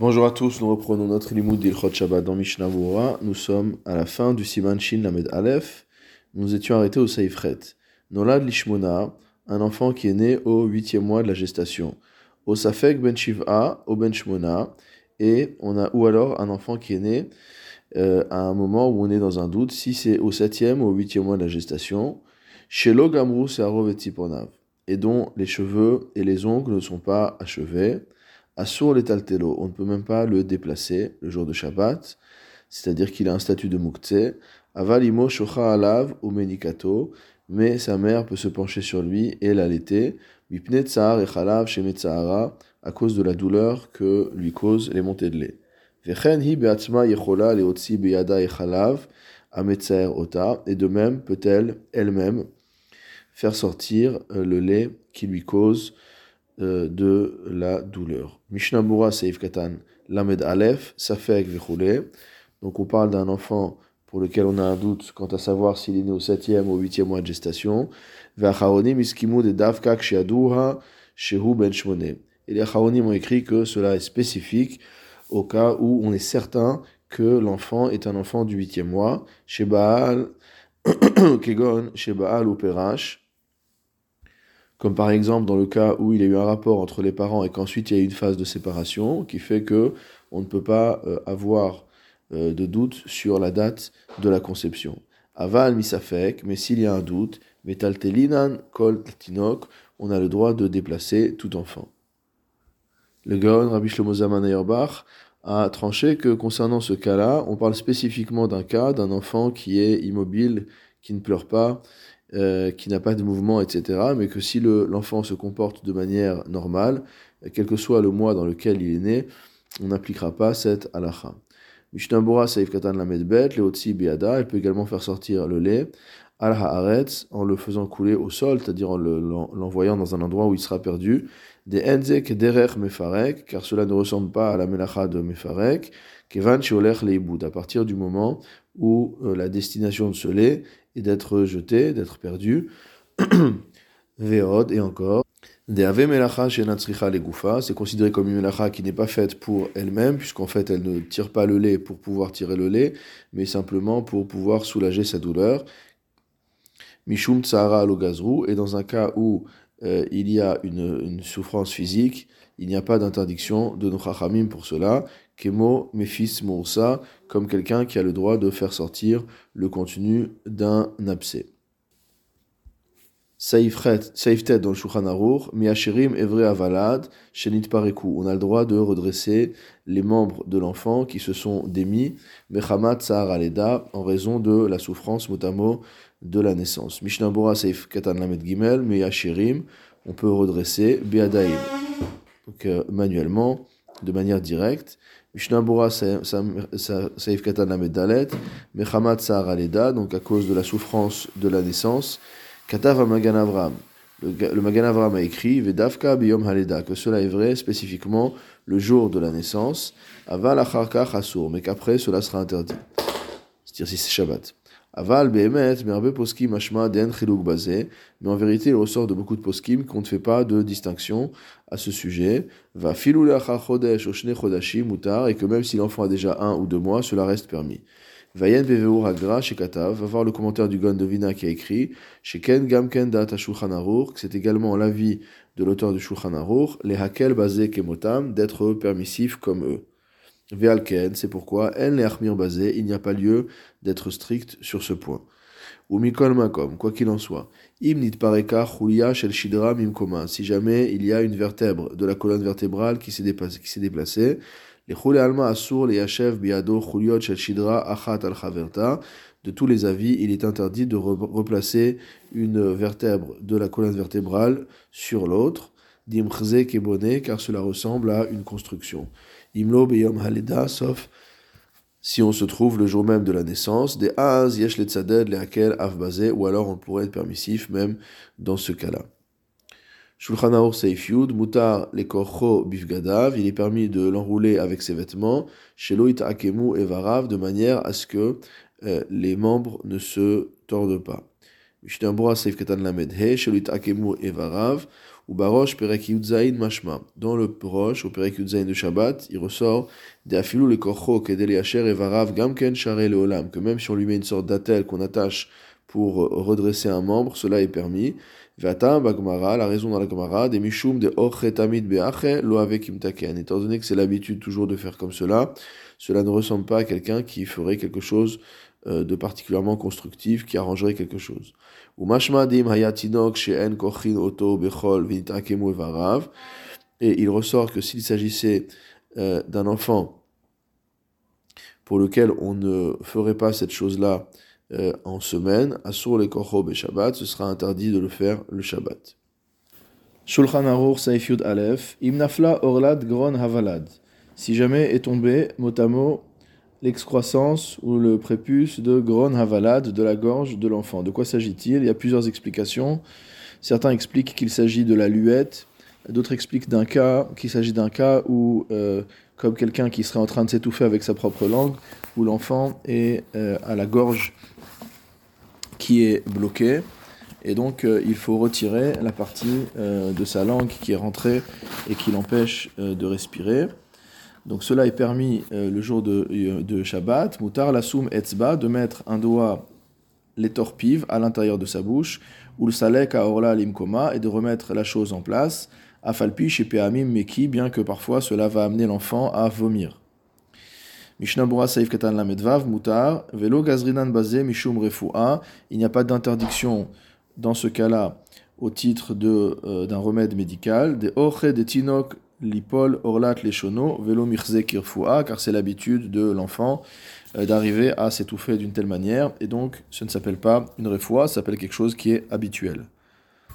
Bonjour à tous, nous reprenons notre limoud d'Ilchot Shabbat dans Mishnah Nous sommes à la fin du Siman Shin Lamed Aleph. Nous étions arrêtés au Seifret. Nolad Lishmona, un enfant qui est né au huitième mois de la gestation. Au Safek Ben Shiv'a, au Ben Shmona, et on a, ou alors un enfant qui est né euh, à un moment où on est dans un doute, si c'est au septième ou au huitième mois de la gestation. Shelo Gamru Seharov et et dont les cheveux et les ongles ne sont pas achevés. Assur le taltelo, on ne peut même pas le déplacer le jour de Shabbat, c'est-à-dire qu'il a un statut de muktzeh. Avalimo shocha alav ou menikato, mais sa mère peut se pencher sur lui et l'allaiter. Mipne tsar et chalav shemetsahara, à cause de la douleur que lui causent les montées de lait. Vechen hi beatzma yechola beyada et chalav, ota, et de même peut-elle elle-même faire sortir euh, le lait qui lui cause euh, de la douleur. Mishnah Mura Seif Katan Lamed Aleph, Safek Vechule. Donc on parle d'un enfant pour lequel on a un doute quant à savoir s'il est né au 7e ou au 8e mois de gestation. Ve'acharonim iskimu de davkak sheaduha shehu ben shmone. Et les acharonim ont écrit que cela est spécifique au cas où on est certain que l'enfant est un enfant du 8e mois. Chez Baal, Kegon, chez Baal ou comme par exemple dans le cas où il y a eu un rapport entre les parents et qu'ensuite il y a eu une phase de séparation qui fait que on ne peut pas euh, avoir euh, de doute sur la date de la conception. Aval misafek, mais s'il y a un doute, metaltelinan kol tinok, on a le droit de déplacer tout enfant. Le Gaon Rabbi Shlomo a tranché que concernant ce cas-là, on parle spécifiquement d'un cas d'un enfant qui est immobile, qui ne pleure pas euh, qui n'a pas de mouvement, etc. Mais que si l'enfant se comporte de manière normale, quel que soit le mois dans lequel il est né, on n'appliquera pas cette halakha. Mishnambura saif katan la medbet, leotsi elle peut également faire sortir le lait, al haaretz, en le faisant couler au sol, c'est-à-dire en l'envoyant dans un endroit où il sera perdu, des enzek derech mefarek, car cela ne ressemble pas à la melacha de mefarek, kevan sheolech leiboud, à partir du moment où euh, la destination de ce lait et d'être jeté, d'être perdu. Veod, et encore. Des melacha les goufa, c'est considéré comme une melacha qui n'est pas faite pour elle-même, puisqu'en fait elle ne tire pas le lait pour pouvoir tirer le lait, mais simplement pour pouvoir soulager sa douleur. Mishum tsara gazrou, et dans un cas où euh, il y a une, une, souffrance physique, il n'y a pas d'interdiction de nos chachamim pour cela. Kemo mefis moussa, comme quelqu'un qui a le droit de faire sortir le contenu d'un abcès. Saiftet dans le Shulchan Aruch, Miachirim Evre Avalad, Shenit Pareku. On a le droit de redresser les membres de l'enfant qui se sont démis, Mechamat Sahar Aleda, en raison de la souffrance motamo de la naissance. Mishnabura Saif Katan Lamed Gimel, Miachirim, on peut redresser Beadaim. Donc euh, manuellement, de manière directe. Mishnabura Saif Katan Lamed Dalet, Mechamat Sahar Aleda, donc à cause de la souffrance de la naissance. Katav Magan Avram. Le, Magan Avram a écrit Vedavka biyom haleda, que cela est vrai spécifiquement le jour de la naissance, aval acharka chasur, mais qu'après cela sera interdit. C'est-à-dire si c'est Shabbat. Aval behemet, merbe poskim mashma den chiluk bazé, mais en vérité il ressort de beaucoup de poskim qu'on ne fait pas de distinction à ce sujet. Va filou chodesh oshne chodashim mutar, et que même si l'enfant a déjà un ou deux mois, cela reste permis. Vayen Veveur Agra chez Katav, va voir le commentaire du Gondovina qui a écrit chez Ken Gamken Data c'est également l'avis de l'auteur du Shulchan Aruch, les Hakel basé Kemotam, d'être permissif comme eux. Vealken, c'est pourquoi En le Achmir basé, il n'y a pas lieu d'être strict sur ce point. Ou Mikol Makom, quoi qu'il en soit. Imnit Pareka Chulia Shel Shidra Mimkoma, si jamais il y a une vertèbre de la colonne vertébrale qui s'est déplacée, de tous les avis, il est interdit de replacer une vertèbre de la colonne vertébrale sur l'autre. Car cela ressemble à une construction. Imlo beyom haleda, sauf si on se trouve le jour même de la naissance, des az yesh le tzaded ou alors on pourrait être permissif même dans ce cas-là. Shulchan Mutar Lekorcho Bifgadav, il est permis de l'enrouler avec ses vêtements, Sheloit Akemu Evarav, de manière à ce que euh, les membres ne se tordent pas. Seif Katan Lamed He, Sheloit Akemu Evarav, ou barosh perek mashma. Dans le roche, au perek yudzaïn de Shabbat, il ressort des afilou le korcho kedeli asher et varav gamken share le olam, que même si on lui met une sorte d'attelle qu'on attache pour redresser un membre, cela est permis. Vata bagmara, la raison dans la Gemara, des mishum de ochetamid beache lo avec. Étant donné que c'est l'habitude toujours de faire comme cela, cela ne ressemble pas à quelqu'un qui ferait quelque chose euh, de particulièrement constructif, qui arrangerait quelque chose. Ou mashmadim hayatinok she'en kochin oto bechol vinitakemu varav. Et il ressort que s'il s'agissait euh, d'un enfant pour lequel on ne ferait pas cette chose-là euh, en semaine, Asur les Kochob et Shabbat, ce sera interdit de le faire le Shabbat. Shulchan Aruch Saifyud Aleph, Imnafla Orlad Gron Havalad. Si jamais est tombé, mot à mot, l'excroissance ou le prépuce de Gron Havalad, de la gorge de l'enfant. De quoi s'agit-il? Il y a plusieurs explications. Certains expliquent qu'il s'agit de la luette, d'autres expliquent d'un cas qu'il s'agit d'un cas où, euh, comme quelqu'un qui serait en train de s'étouffer avec sa propre langue, où l'enfant est euh, à la gorge est bloqué. Et donc, euh, il faut retirer la partie euh, de sa langue qui est rentrée et qui l'empêche euh, de respirer. Donc, cela est permis le jour de, de Shabbat, Mutar soum etzba, de mettre un doigt, les torpives, à l'intérieur de sa bouche, ou le salek à orla limkoma, et de remettre la chose en place, afalpi chez Peamim meki, bien que parfois cela va amener l'enfant à vomir. Mishnah Saif Katan Lamedvav, Velo Gazrinan Bazé, Mishum Refoua. Il n'y a pas d'interdiction dans ce cas-là au titre euh, d'un remède médical. De Oche de Tinok Lipol Orlat Leshono, Velo Mirze Kirfoua, car c'est l'habitude de l'enfant euh, d'arriver à s'étouffer d'une telle manière. Et donc, ce ne s'appelle pas une refoua, ça s'appelle quelque chose qui est habituel.